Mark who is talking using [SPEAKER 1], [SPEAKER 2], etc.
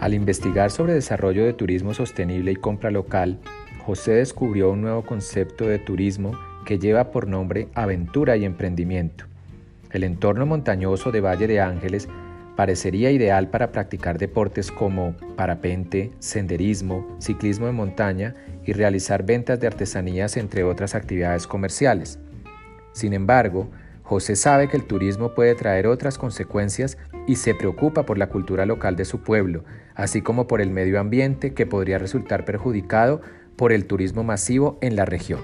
[SPEAKER 1] Al investigar sobre desarrollo de turismo sostenible y compra local, José descubrió un nuevo concepto de turismo que lleva por nombre aventura y emprendimiento. El entorno montañoso de Valle de Ángeles parecería ideal para practicar deportes como parapente, senderismo, ciclismo de montaña y realizar ventas de artesanías entre otras actividades comerciales. Sin embargo, José sabe que el turismo puede traer otras consecuencias y se preocupa por la cultura local de su pueblo, así como por el medio ambiente que podría resultar perjudicado por el turismo masivo en la región.